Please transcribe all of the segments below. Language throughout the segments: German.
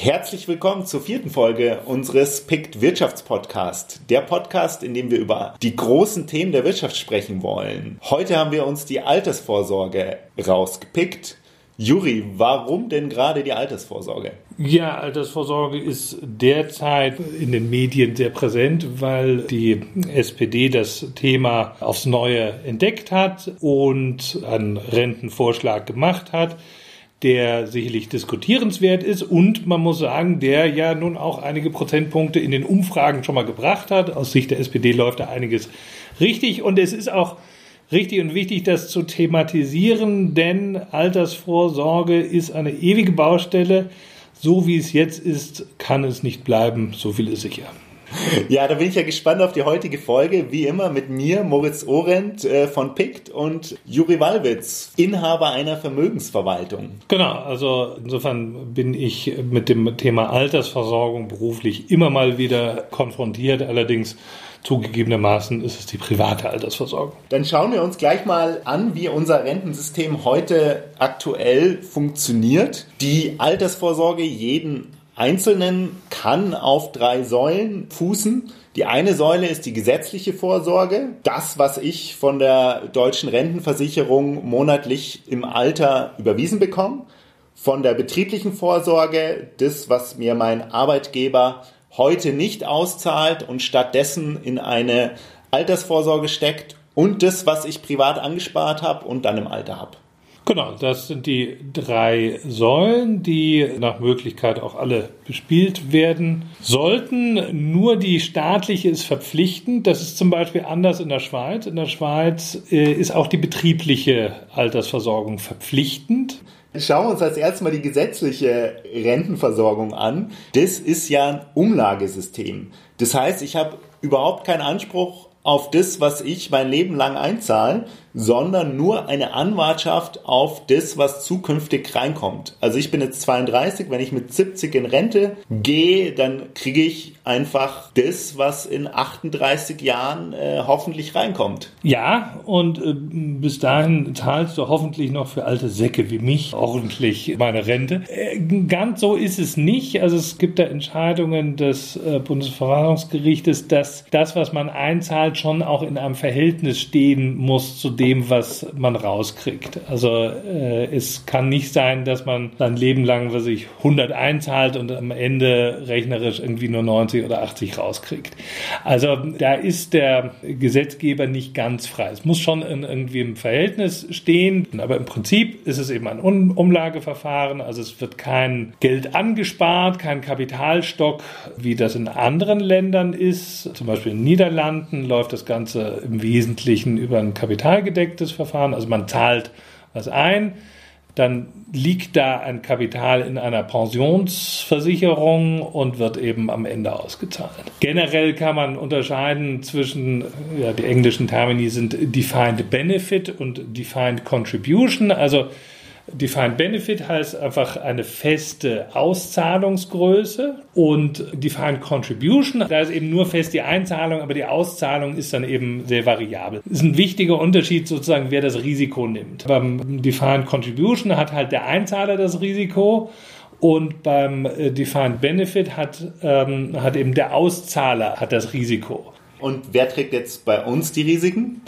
Herzlich willkommen zur vierten Folge unseres PICT Wirtschaftspodcast. Der Podcast, in dem wir über die großen Themen der Wirtschaft sprechen wollen. Heute haben wir uns die Altersvorsorge rausgepickt. Juri, warum denn gerade die Altersvorsorge? Ja, Altersvorsorge ist derzeit in den Medien sehr präsent, weil die SPD das Thema aufs Neue entdeckt hat und einen Rentenvorschlag gemacht hat der sicherlich diskutierenswert ist und man muss sagen, der ja nun auch einige Prozentpunkte in den Umfragen schon mal gebracht hat. Aus Sicht der SPD läuft da einiges richtig und es ist auch richtig und wichtig, das zu thematisieren, denn Altersvorsorge ist eine ewige Baustelle. So wie es jetzt ist, kann es nicht bleiben, so viel ist sicher. Ja, da bin ich ja gespannt auf die heutige Folge. Wie immer mit mir, Moritz Orent äh, von PICT und Juri Walwitz, Inhaber einer Vermögensverwaltung. Genau, also insofern bin ich mit dem Thema Altersversorgung beruflich immer mal wieder konfrontiert. Allerdings Zugegebenermaßen ist es die private Altersversorgung. Dann schauen wir uns gleich mal an, wie unser Rentensystem heute aktuell funktioniert. Die Altersvorsorge jeden Einzelnen kann auf drei Säulen fußen. Die eine Säule ist die gesetzliche Vorsorge. Das, was ich von der deutschen Rentenversicherung monatlich im Alter überwiesen bekomme. Von der betrieblichen Vorsorge, das, was mir mein Arbeitgeber heute nicht auszahlt und stattdessen in eine Altersvorsorge steckt. Und das, was ich privat angespart habe und dann im Alter habe. Genau, das sind die drei Säulen, die nach Möglichkeit auch alle bespielt werden sollten. Nur die staatliche ist verpflichtend. Das ist zum Beispiel anders in der Schweiz. In der Schweiz äh, ist auch die betriebliche Altersversorgung verpflichtend. Schauen wir uns als erstes mal die gesetzliche Rentenversorgung an. Das ist ja ein Umlagesystem. Das heißt, ich habe überhaupt keinen Anspruch auf das, was ich mein Leben lang einzahle, sondern nur eine Anwartschaft auf das, was zukünftig reinkommt. Also ich bin jetzt 32, wenn ich mit 70 in Rente gehe, dann kriege ich einfach das, was in 38 Jahren äh, hoffentlich reinkommt. Ja, und äh, bis dahin zahlst du hoffentlich noch für alte Säcke wie mich ordentlich meine Rente. Äh, ganz so ist es nicht. Also es gibt da Entscheidungen des äh, Bundesverwaltungsgerichtes, dass das, was man einzahlt, schon auch in einem Verhältnis stehen muss zu dem, was man rauskriegt. Also äh, es kann nicht sein, dass man sein Leben lang, was ich 100 einzahlt und am Ende rechnerisch irgendwie nur 90 oder 80 rauskriegt. Also da ist der Gesetzgeber nicht ganz frei. Es muss schon in, irgendwie im Verhältnis stehen, aber im Prinzip ist es eben ein um Umlageverfahren. Also es wird kein Geld angespart, kein Kapitalstock, wie das in anderen Ländern ist. Zum Beispiel in den Niederlanden läuft das Ganze im Wesentlichen über ein Kapitalgedeck abgedecktes Verfahren. Also man zahlt was ein, dann liegt da ein Kapital in einer Pensionsversicherung und wird eben am Ende ausgezahlt. Generell kann man unterscheiden zwischen, ja, die englischen Termini sind Defined Benefit und Defined Contribution. Also Defined Benefit heißt einfach eine feste Auszahlungsgröße und Defined Contribution, da ist eben nur fest die Einzahlung, aber die Auszahlung ist dann eben sehr variabel. Das ist ein wichtiger Unterschied sozusagen, wer das Risiko nimmt. Beim Defined Contribution hat halt der Einzahler das Risiko und beim äh, Defined Benefit hat, ähm, hat eben der Auszahler hat das Risiko. Und wer trägt jetzt bei uns die Risiken?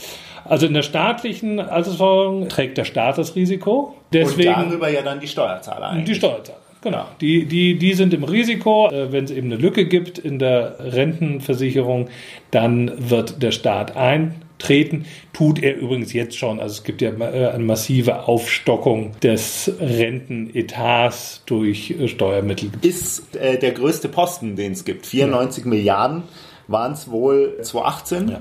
Also in der staatlichen Altersversorgung trägt der Staat das Risiko. Deswegen, Und darüber ja dann die Steuerzahler eigentlich. Die Steuerzahler. Genau, die, die, die sind im Risiko. Äh, wenn es eben eine Lücke gibt in der Rentenversicherung, dann wird der Staat eintreten. Tut er übrigens jetzt schon. Also es gibt ja äh, eine massive Aufstockung des Rentenetats durch äh, Steuermittel. Ist äh, der größte Posten, den es gibt. 94 ja. Milliarden waren es wohl 2018. Ja.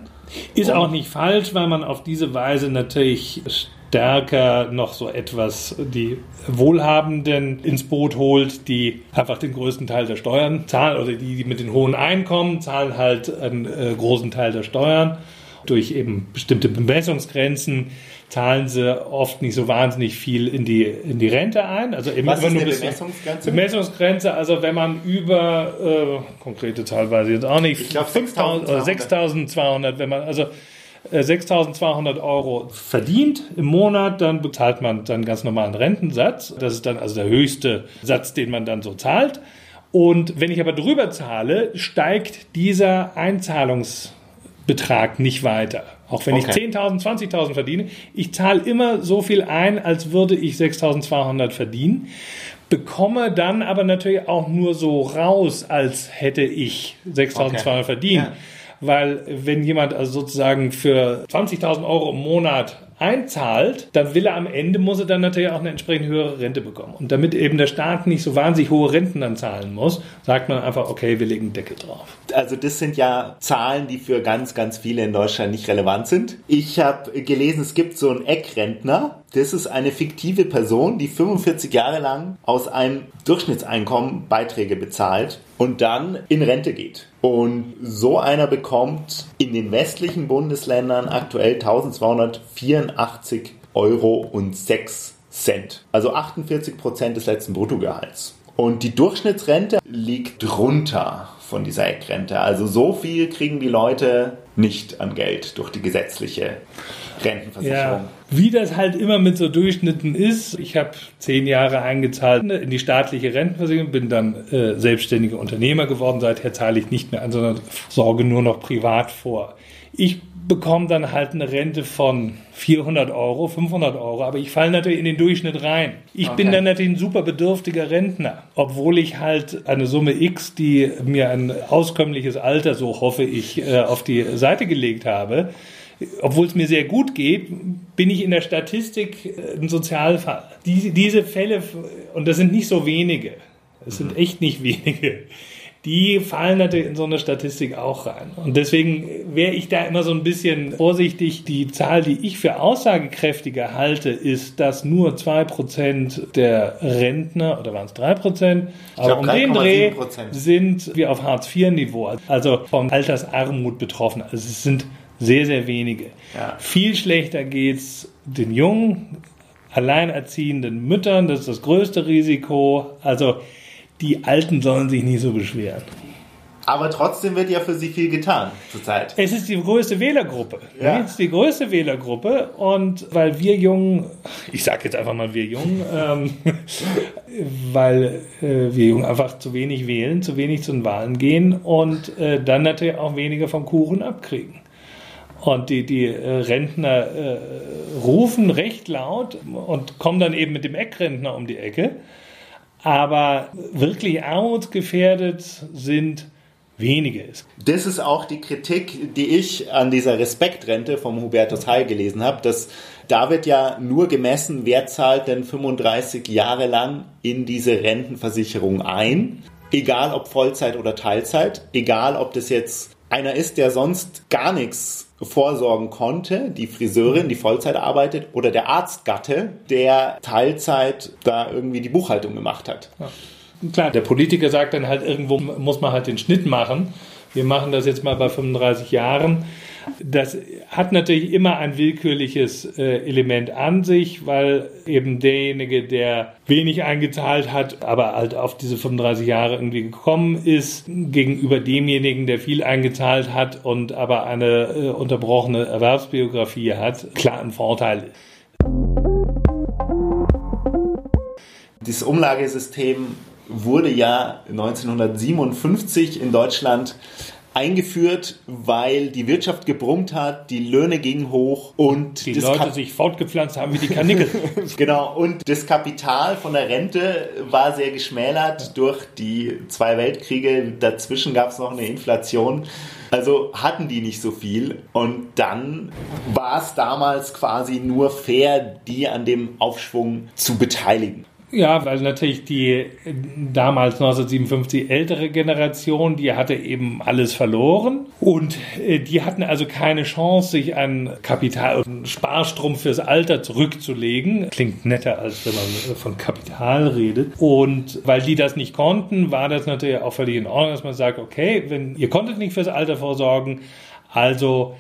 Ist auch nicht falsch, weil man auf diese Weise natürlich stärker noch so etwas die Wohlhabenden ins Boot holt, die einfach den größten Teil der Steuern zahlen oder die, die mit den hohen Einkommen zahlen halt einen äh, großen Teil der Steuern durch eben bestimmte Bemessungsgrenzen zahlen sie oft nicht so wahnsinnig viel in die, in die Rente ein. Also eben Was ist nur Bemessungsgrenze? Bemessungsgrenze, also wenn man über, äh, konkrete Zahl weiß ich jetzt auch nicht, ich glaube 6.200, wenn man, also 6.200 äh, Euro verdient im Monat, dann bezahlt man dann ganz normalen Rentensatz. Das ist dann also der höchste Satz, den man dann so zahlt. Und wenn ich aber drüber zahle, steigt dieser Einzahlungsbetrag nicht weiter. Auch wenn okay. ich 10.000, 20.000 verdiene, ich zahle immer so viel ein, als würde ich 6.200 verdienen, bekomme dann aber natürlich auch nur so raus, als hätte ich 6.200 okay. verdient. Ja. Weil wenn jemand also sozusagen für 20.000 Euro im Monat einzahlt, dann will er am Ende, muss er dann natürlich auch eine entsprechend höhere Rente bekommen. Und damit eben der Staat nicht so wahnsinnig hohe Renten dann zahlen muss, sagt man einfach, okay, wir legen einen Deckel drauf. Also das sind ja Zahlen, die für ganz, ganz viele in Deutschland nicht relevant sind. Ich habe gelesen, es gibt so einen Eckrentner. Das ist eine fiktive Person, die 45 Jahre lang aus einem Durchschnittseinkommen Beiträge bezahlt und dann in Rente geht. Und so einer bekommt in den westlichen Bundesländern aktuell 1284 Euro und 6 Cent. Also 48 Prozent des letzten Bruttogehalts. Und die Durchschnittsrente liegt drunter von dieser Eckrente. Also so viel kriegen die Leute nicht an Geld durch die gesetzliche Rentenversicherung. Ja, wie das halt immer mit so Durchschnitten ist. Ich habe zehn Jahre eingezahlt in die staatliche Rentenversicherung, bin dann äh, selbstständiger Unternehmer geworden. Seither zahle ich nicht mehr an, sondern sorge nur noch privat vor. Ich bekomme dann halt eine Rente von 400 Euro, 500 Euro, aber ich falle natürlich in den Durchschnitt rein. Ich okay. bin dann natürlich ein super bedürftiger Rentner, obwohl ich halt eine Summe X, die mir ein auskömmliches Alter, so hoffe ich, äh, auf die Seite gelegt habe, obwohl es mir sehr gut geht, bin ich in der Statistik äh, ein Sozialfall. Diese, diese Fälle, und das sind nicht so wenige, es sind mhm. echt nicht wenige, die fallen natürlich in so eine Statistik auch rein. Und deswegen wäre ich da immer so ein bisschen vorsichtig. Die Zahl, die ich für aussagekräftiger halte, ist, dass nur 2% der Rentner, oder waren es 3%, aber um den Dreh sind wir auf Hartz-IV-Niveau, also von Altersarmut betroffen. Also es sind sehr, sehr wenige. Ja. Viel schlechter geht es den jungen, alleinerziehenden Müttern, das ist das größte Risiko. Also die Alten sollen sich nicht so beschweren. Aber trotzdem wird ja für sie viel getan zurzeit. Es ist die größte Wählergruppe. Ja. Es ist die größte Wählergruppe und weil wir Jungen, ich sage jetzt einfach mal wir Jungen, ähm, weil äh, wir Jungen einfach zu wenig wählen, zu wenig zu den Wahlen gehen und äh, dann natürlich auch weniger vom Kuchen abkriegen. Und die, die äh, Rentner äh, rufen recht laut und kommen dann eben mit dem Eckrentner um die Ecke. Aber wirklich armutsgefährdet sind wenige. Das ist auch die Kritik, die ich an dieser Respektrente vom Hubertus Heil gelesen habe, dass da wird ja nur gemessen, wer zahlt denn 35 Jahre lang in diese Rentenversicherung ein. Egal ob Vollzeit oder Teilzeit, egal ob das jetzt einer ist, der sonst gar nichts vorsorgen konnte, die Friseurin, die Vollzeit arbeitet, oder der Arztgatte, der Teilzeit da irgendwie die Buchhaltung gemacht hat. Ja. Klar, der Politiker sagt dann halt, irgendwo muss man halt den Schnitt machen. Wir machen das jetzt mal bei 35 Jahren. Das hat natürlich immer ein willkürliches äh, Element an sich, weil eben derjenige, der wenig eingezahlt hat, aber halt auf diese 35 Jahre irgendwie gekommen ist, gegenüber demjenigen, der viel eingezahlt hat und aber eine äh, unterbrochene Erwerbsbiografie hat, klar ein Vorteil ist. Das Umlagesystem wurde ja 1957 in Deutschland eingeführt, weil die Wirtschaft gebrummt hat, die Löhne gingen hoch und die Leute Kap sich fortgepflanzt haben wie die Kanickel. genau, und das Kapital von der Rente war sehr geschmälert durch die zwei Weltkriege. Dazwischen gab es noch eine Inflation. Also hatten die nicht so viel. Und dann war es damals quasi nur fair, die an dem Aufschwung zu beteiligen. Ja, weil natürlich die damals 1957 ältere Generation, die hatte eben alles verloren und äh, die hatten also keine Chance, sich ein Kapital, einen Sparstrom fürs Alter zurückzulegen. Klingt netter, als wenn man von Kapital redet. Und weil die das nicht konnten, war das natürlich auch völlig in Ordnung, dass man sagt, okay, wenn ihr konntet nicht fürs Alter vorsorgen, also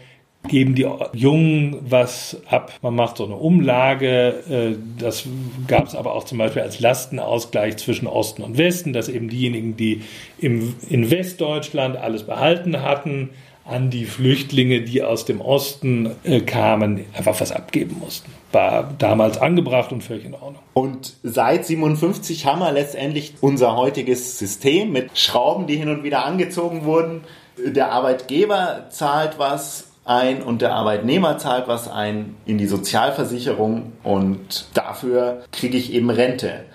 geben die Jungen was ab. Man macht so eine Umlage. Äh, das gab es aber auch zum Beispiel als Lastenausgleich zwischen Osten und Westen, dass eben diejenigen, die in Westdeutschland alles behalten hatten, an die Flüchtlinge, die aus dem Osten äh, kamen, einfach was abgeben mussten. War damals angebracht und völlig in Ordnung. Und seit 57 haben wir letztendlich unser heutiges System mit Schrauben, die hin und wieder angezogen wurden. Der Arbeitgeber zahlt was ein und der Arbeitnehmer zahlt was ein in die Sozialversicherung und dafür kriege ich eben Rente.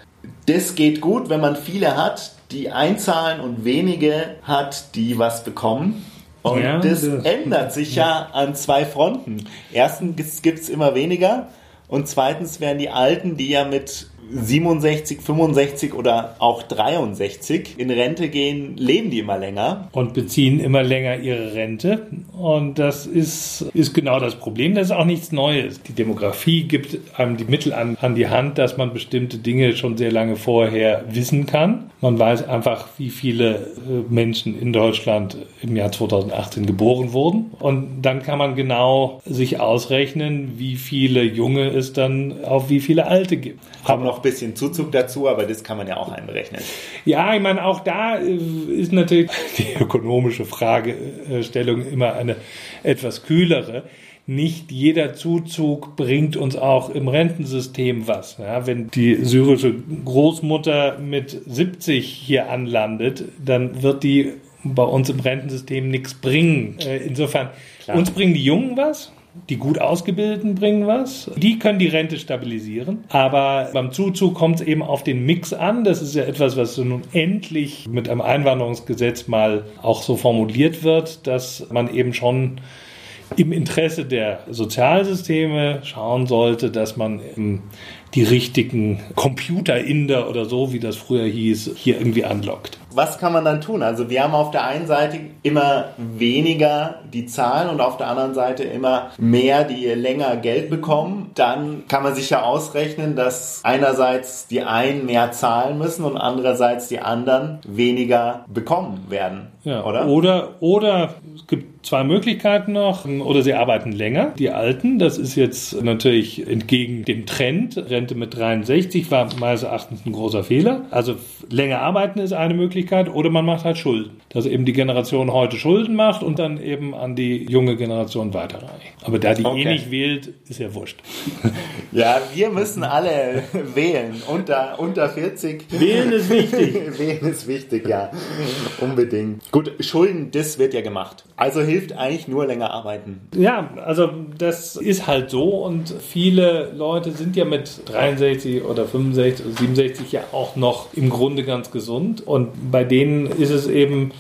Das geht gut, wenn man viele hat, die einzahlen und wenige hat, die was bekommen. Und ja, das, das, ändert sich ja an zwei Fronten. Erstens gibt es immer weniger und zweitens werden die Alten, die ja mit 67, 65 oder auch 63 in Rente gehen, leben die immer länger. Und beziehen immer länger ihre Rente. Und das ist, ist genau das Problem. Das ist auch nichts Neues. Die Demografie gibt einem die Mittel an, an die Hand, dass man bestimmte Dinge schon sehr lange vorher wissen kann. Man weiß einfach, wie viele äh, Menschen in Deutschland im Jahr 2018 geboren wurden. Und dann kann man genau sich ausrechnen, wie viele Junge es dann auf wie viele Alte gibt. Aber noch ein bisschen Zuzug dazu, aber das kann man ja auch einberechnen. Ja, ich meine, auch da äh, ist natürlich die ökonomische Fragestellung immer eine etwas kühlere. Nicht jeder Zuzug bringt uns auch im Rentensystem was. Ja, wenn die syrische Großmutter mit 70 hier anlandet, dann wird die bei uns im Rentensystem nichts bringen. Äh, insofern, Klar. uns bringen die Jungen was, die gut ausgebildeten bringen was. Die können die Rente stabilisieren. Aber beim Zuzug kommt es eben auf den Mix an. Das ist ja etwas, was nun endlich mit einem Einwanderungsgesetz mal auch so formuliert wird, dass man eben schon im Interesse der Sozialsysteme schauen sollte, dass man die richtigen Computer-Inder oder so, wie das früher hieß, hier irgendwie anlockt was kann man dann tun? Also wir haben auf der einen Seite immer weniger die Zahlen und auf der anderen Seite immer mehr, die länger Geld bekommen. Dann kann man sich ja ausrechnen, dass einerseits die einen mehr zahlen müssen und andererseits die anderen weniger bekommen werden. Ja, oder? Oder, oder es gibt zwei Möglichkeiten noch. Oder sie arbeiten länger, die Alten. Das ist jetzt natürlich entgegen dem Trend. Rente mit 63 war meines Erachtens ein großer Fehler. Also länger arbeiten ist eine Möglichkeit. Oder man macht halt Schulden. Dass eben die Generation heute Schulden macht und dann eben an die junge Generation weiterreicht. Aber da die eh okay. eh nicht wählt, ist ja wurscht. Ja, wir müssen alle wählen. Unter, unter 40. Wählen ist wichtig. wählen ist wichtig, ja. Unbedingt. Gut, Schulden, das wird ja gemacht. Also hilft eigentlich nur länger arbeiten. Ja, also das ist halt so und viele Leute sind ja mit 63 oder 65 oder 67 ja auch noch im Grunde ganz gesund und bei denen ist es eben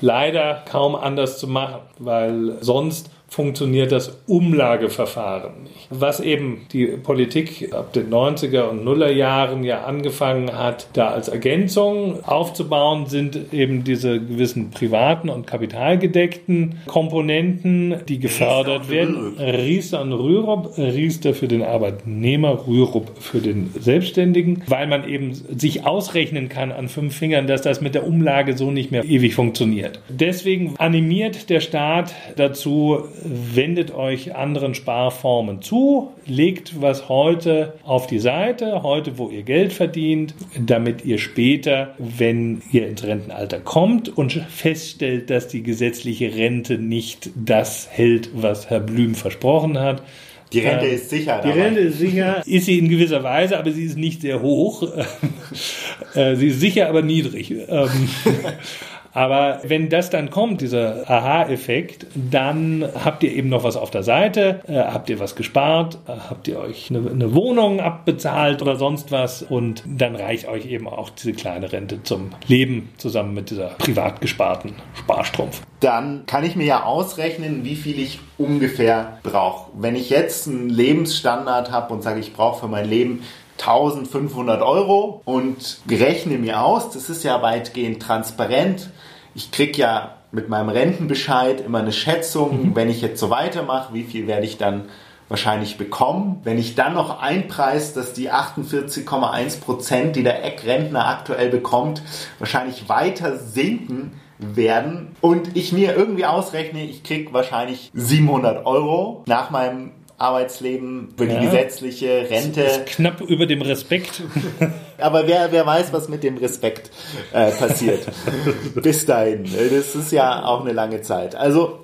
leider kaum anders zu machen, weil sonst funktioniert das Umlageverfahren nicht. Was eben die Politik ab den 90er und Nuller Jahren ja angefangen hat, da als Ergänzung aufzubauen, sind eben diese gewissen privaten und kapitalgedeckten Komponenten, die gefördert werden. Riester und Rürup, Riester für den Arbeitnehmer, Rürup für den Selbstständigen, weil man eben sich ausrechnen kann an fünf Fingern, dass das mit der Umlage so nicht mehr ewig funktioniert. Deswegen animiert der Staat dazu, wendet euch anderen Sparformen zu, legt was heute auf die Seite, heute wo ihr Geld verdient, damit ihr später, wenn ihr ins Rentenalter kommt und feststellt, dass die gesetzliche Rente nicht das hält, was Herr Blüm versprochen hat, die Rente ist sicher. Die Rente ist sicher, ist sie in gewisser Weise, aber sie ist nicht sehr hoch. Äh, sie ist sicher, aber niedrig. Aber wenn das dann kommt, dieser Aha-Effekt, dann habt ihr eben noch was auf der Seite, äh, habt ihr was gespart, äh, habt ihr euch eine, eine, Wohnung abbezahlt oder sonst was und dann reicht euch eben auch diese kleine Rente zum Leben zusammen mit dieser privat gesparten Sparstrumpf. Dann kann ich mir ja ausrechnen, wie viel ich ungefähr brauche. Wenn ich jetzt einen Lebensstandard habe und sage, ich brauche für mein Leben 1500 Euro und rechne mir aus, das ist ja weitgehend transparent, ich kriege ja mit meinem Rentenbescheid immer eine Schätzung, mhm. wenn ich jetzt so weitermache, wie viel werde ich dann wahrscheinlich bekommen. Wenn ich dann noch einpreise, dass die 48,1 Prozent, die der Eckrentner aktuell bekommt, wahrscheinlich weiter sinken werden und ich mir irgendwie ausrechne, ich kriege wahrscheinlich 700 Euro nach meinem Arbeitsleben, für ja. die gesetzliche Rente. Das ist knapp über dem Respekt. Aber wer, wer weiß, was mit dem Respekt äh, passiert. Bis dahin. Das ist ja auch eine lange Zeit. Also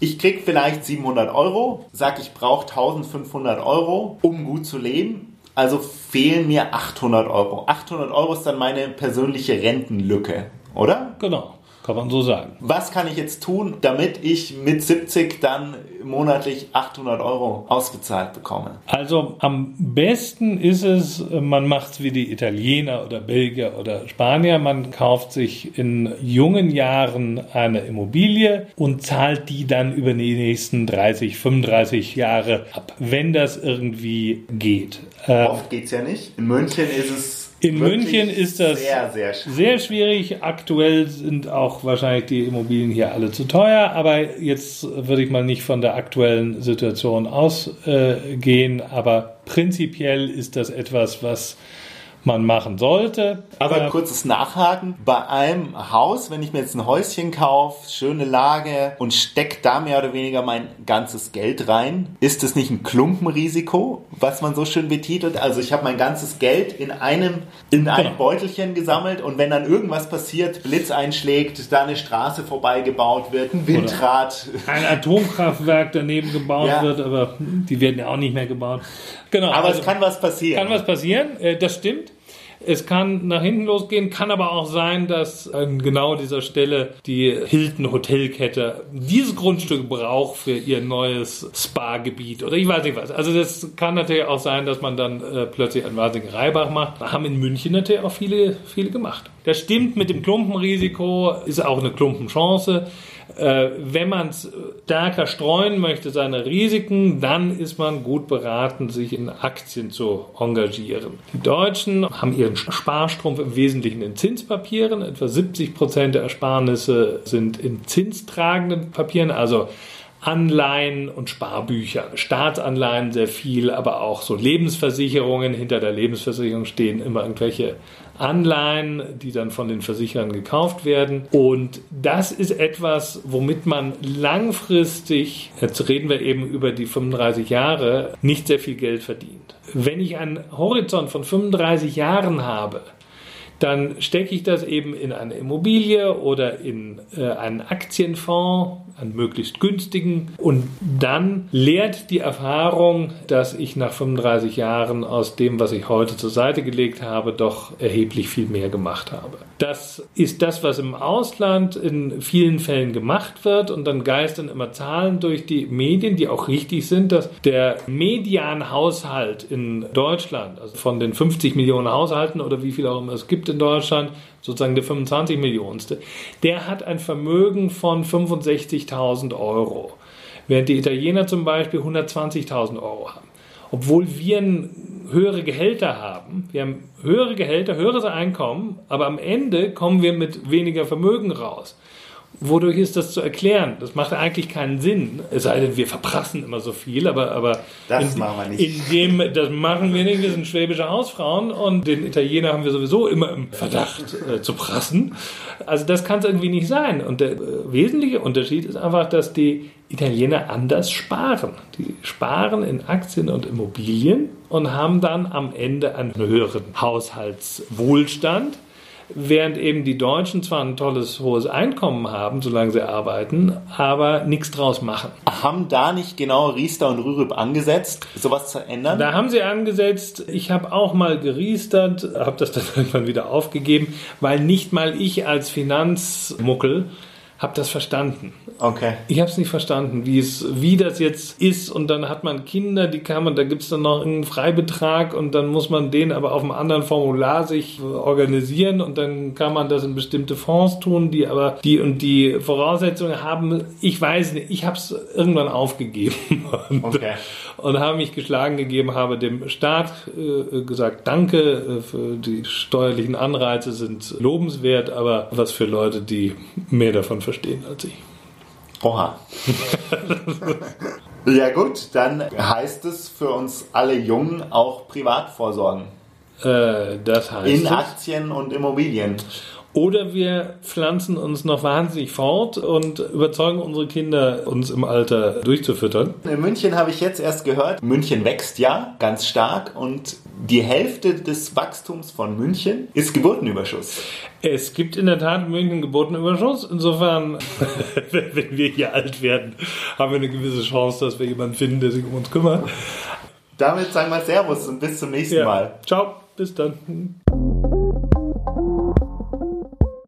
Ich krieg vielleicht 700 Euro, sag ich brauche 1500 Euro, um gut zu leben. Also fehlen mir 800 Euro. 800 Euro ist dann meine persönliche Rentenlücke, oder? Genau. Kann man so sagen. Was kann ich jetzt tun, damit ich mit 70 dann monatlich 800 Euro ausgezahlt bekomme? Also am besten ist es, man macht es wie die Italiener oder Belgier oder Spanier. Man kauft sich in jungen Jahren eine Immobilie und zahlt die dann über die nächsten 30, 35 Jahre ab, wenn das irgendwie geht. Oft geht es ja nicht. In München ist es in München ist das sehr, sehr schwierig. sehr schwierig. Aktuell sind auch wahrscheinlich die Immobilien hier alle zu teuer, aber jetzt würde ich mal nicht von der aktuellen Situation ausgehen. aber prinzipiell ist das etwas, was man machen sollte. Aber kurzes Nachhaken. Bei einem Haus, wenn ich mir jetzt ein Häuschen kaufe, schöne Lage und stecke da mehr oder weniger mein ganzes Geld rein, ist das nicht ein Klumpenrisiko, was man so schön betitelt? Also ich habe mein ganzes Geld in einem, in einem genau. Beutelchen gesammelt und wenn dann irgendwas passiert, Blitz einschlägt, da eine Straße vorbeigebaut wird, ein Windrad. Oder ein Atomkraftwerk daneben gebaut ja. wird, aber die werden ja auch nicht mehr gebaut. Genau. Aber also, es kann was passieren. Kann was passieren, äh, das stimmt. Es kann nach hinten losgehen, kann aber auch sein, dass an genau dieser Stelle die Hilton Hotelkette dieses Grundstück braucht für ihr neues Spa-Gebiet oder ich weiß nicht was. Also das kann natürlich auch sein, dass man dann äh, plötzlich einen wahnsinnigen Reibach macht. Da haben in München natürlich auch viele, viele gemacht. Das stimmt mit dem Klumpenrisiko, ist auch eine Klumpenchance. Äh, wenn man es stärker streuen möchte, seine Risiken, dann ist man gut beraten, sich in Aktien zu engagieren. Die Deutschen haben ihren Sparstrumpf im Wesentlichen in Zinspapieren. Etwa 70 Prozent der Ersparnisse sind in zinstragenden Papieren, also Anleihen und Sparbücher. Staatsanleihen sehr viel, aber auch so Lebensversicherungen. Hinter der Lebensversicherung stehen immer irgendwelche Anleihen, die dann von den Versicherern gekauft werden. Und das ist etwas, womit man langfristig, jetzt reden wir eben über die 35 Jahre, nicht sehr viel Geld verdient. Wenn ich einen Horizont von 35 Jahren habe, dann stecke ich das eben in eine Immobilie oder in äh, einen Aktienfonds, einen möglichst günstigen. Und dann lehrt die Erfahrung, dass ich nach 35 Jahren aus dem, was ich heute zur Seite gelegt habe, doch erheblich viel mehr gemacht habe. Das ist das, was im Ausland in vielen Fällen gemacht wird. Und dann geistern immer Zahlen durch die Medien, die auch richtig sind, dass der Medianhaushalt in Deutschland, also von den 50 Millionen Haushalten oder wie viel auch immer es gibt in Deutschland, sozusagen der 25 Millionenste, der hat ein Vermögen von 65.000 Euro. Während die Italiener zum Beispiel 120.000 Euro haben. Obwohl wir höhere Gehälter haben, wir haben höhere Gehälter, höheres Einkommen, aber am Ende kommen wir mit weniger Vermögen raus. Wodurch ist das zu erklären? Das macht eigentlich keinen Sinn. Es sei denn, wir verprassen immer so viel, aber, aber das in, machen wir nicht. In dem, das machen wir nicht. Wir sind schwäbische Hausfrauen und den Italiener haben wir sowieso immer im Verdacht äh, zu prassen. Also das kann es irgendwie nicht sein. Und der äh, wesentliche Unterschied ist einfach, dass die Italiener anders sparen. Die sparen in Aktien und Immobilien und haben dann am Ende einen höheren Haushaltswohlstand während eben die Deutschen zwar ein tolles hohes Einkommen haben, solange sie arbeiten, aber nichts draus machen. Haben da nicht genau Riester und Rürup angesetzt, sowas zu ändern? Da haben sie angesetzt. Ich habe auch mal geriestert, habe das dann irgendwann wieder aufgegeben, weil nicht mal ich als Finanzmuckel habe das verstanden. Okay. Ich habe es nicht verstanden, wie es, wie das jetzt ist. Und dann hat man Kinder, die kann man, da gibt es dann noch einen Freibetrag und dann muss man den aber auf einem anderen Formular sich organisieren und dann kann man das in bestimmte Fonds tun, die aber die und die Voraussetzungen haben. Ich weiß nicht, ich habe es irgendwann aufgegeben und, okay. Und habe mich geschlagen gegeben, habe dem Staat äh, gesagt, danke äh, für die steuerlichen Anreize sind lobenswert, aber was für Leute, die mehr davon verstehen als ich. Oha. ja gut, dann heißt es für uns alle Jungen auch privat vorsorgen. Äh, das heißt In Aktien und Immobilien. Oder wir pflanzen uns noch wahnsinnig fort und überzeugen unsere Kinder, uns im Alter durchzufüttern. In München habe ich jetzt erst gehört, München wächst ja ganz stark und die Hälfte des Wachstums von München ist Geburtenüberschuss. Es gibt in der Tat in München Geburtenüberschuss. Insofern, wenn wir hier alt werden, haben wir eine gewisse Chance, dass wir jemanden finden, der sich um uns kümmert. Damit sagen wir Servus und bis zum nächsten Ja. Mal. Ciao, bis dann.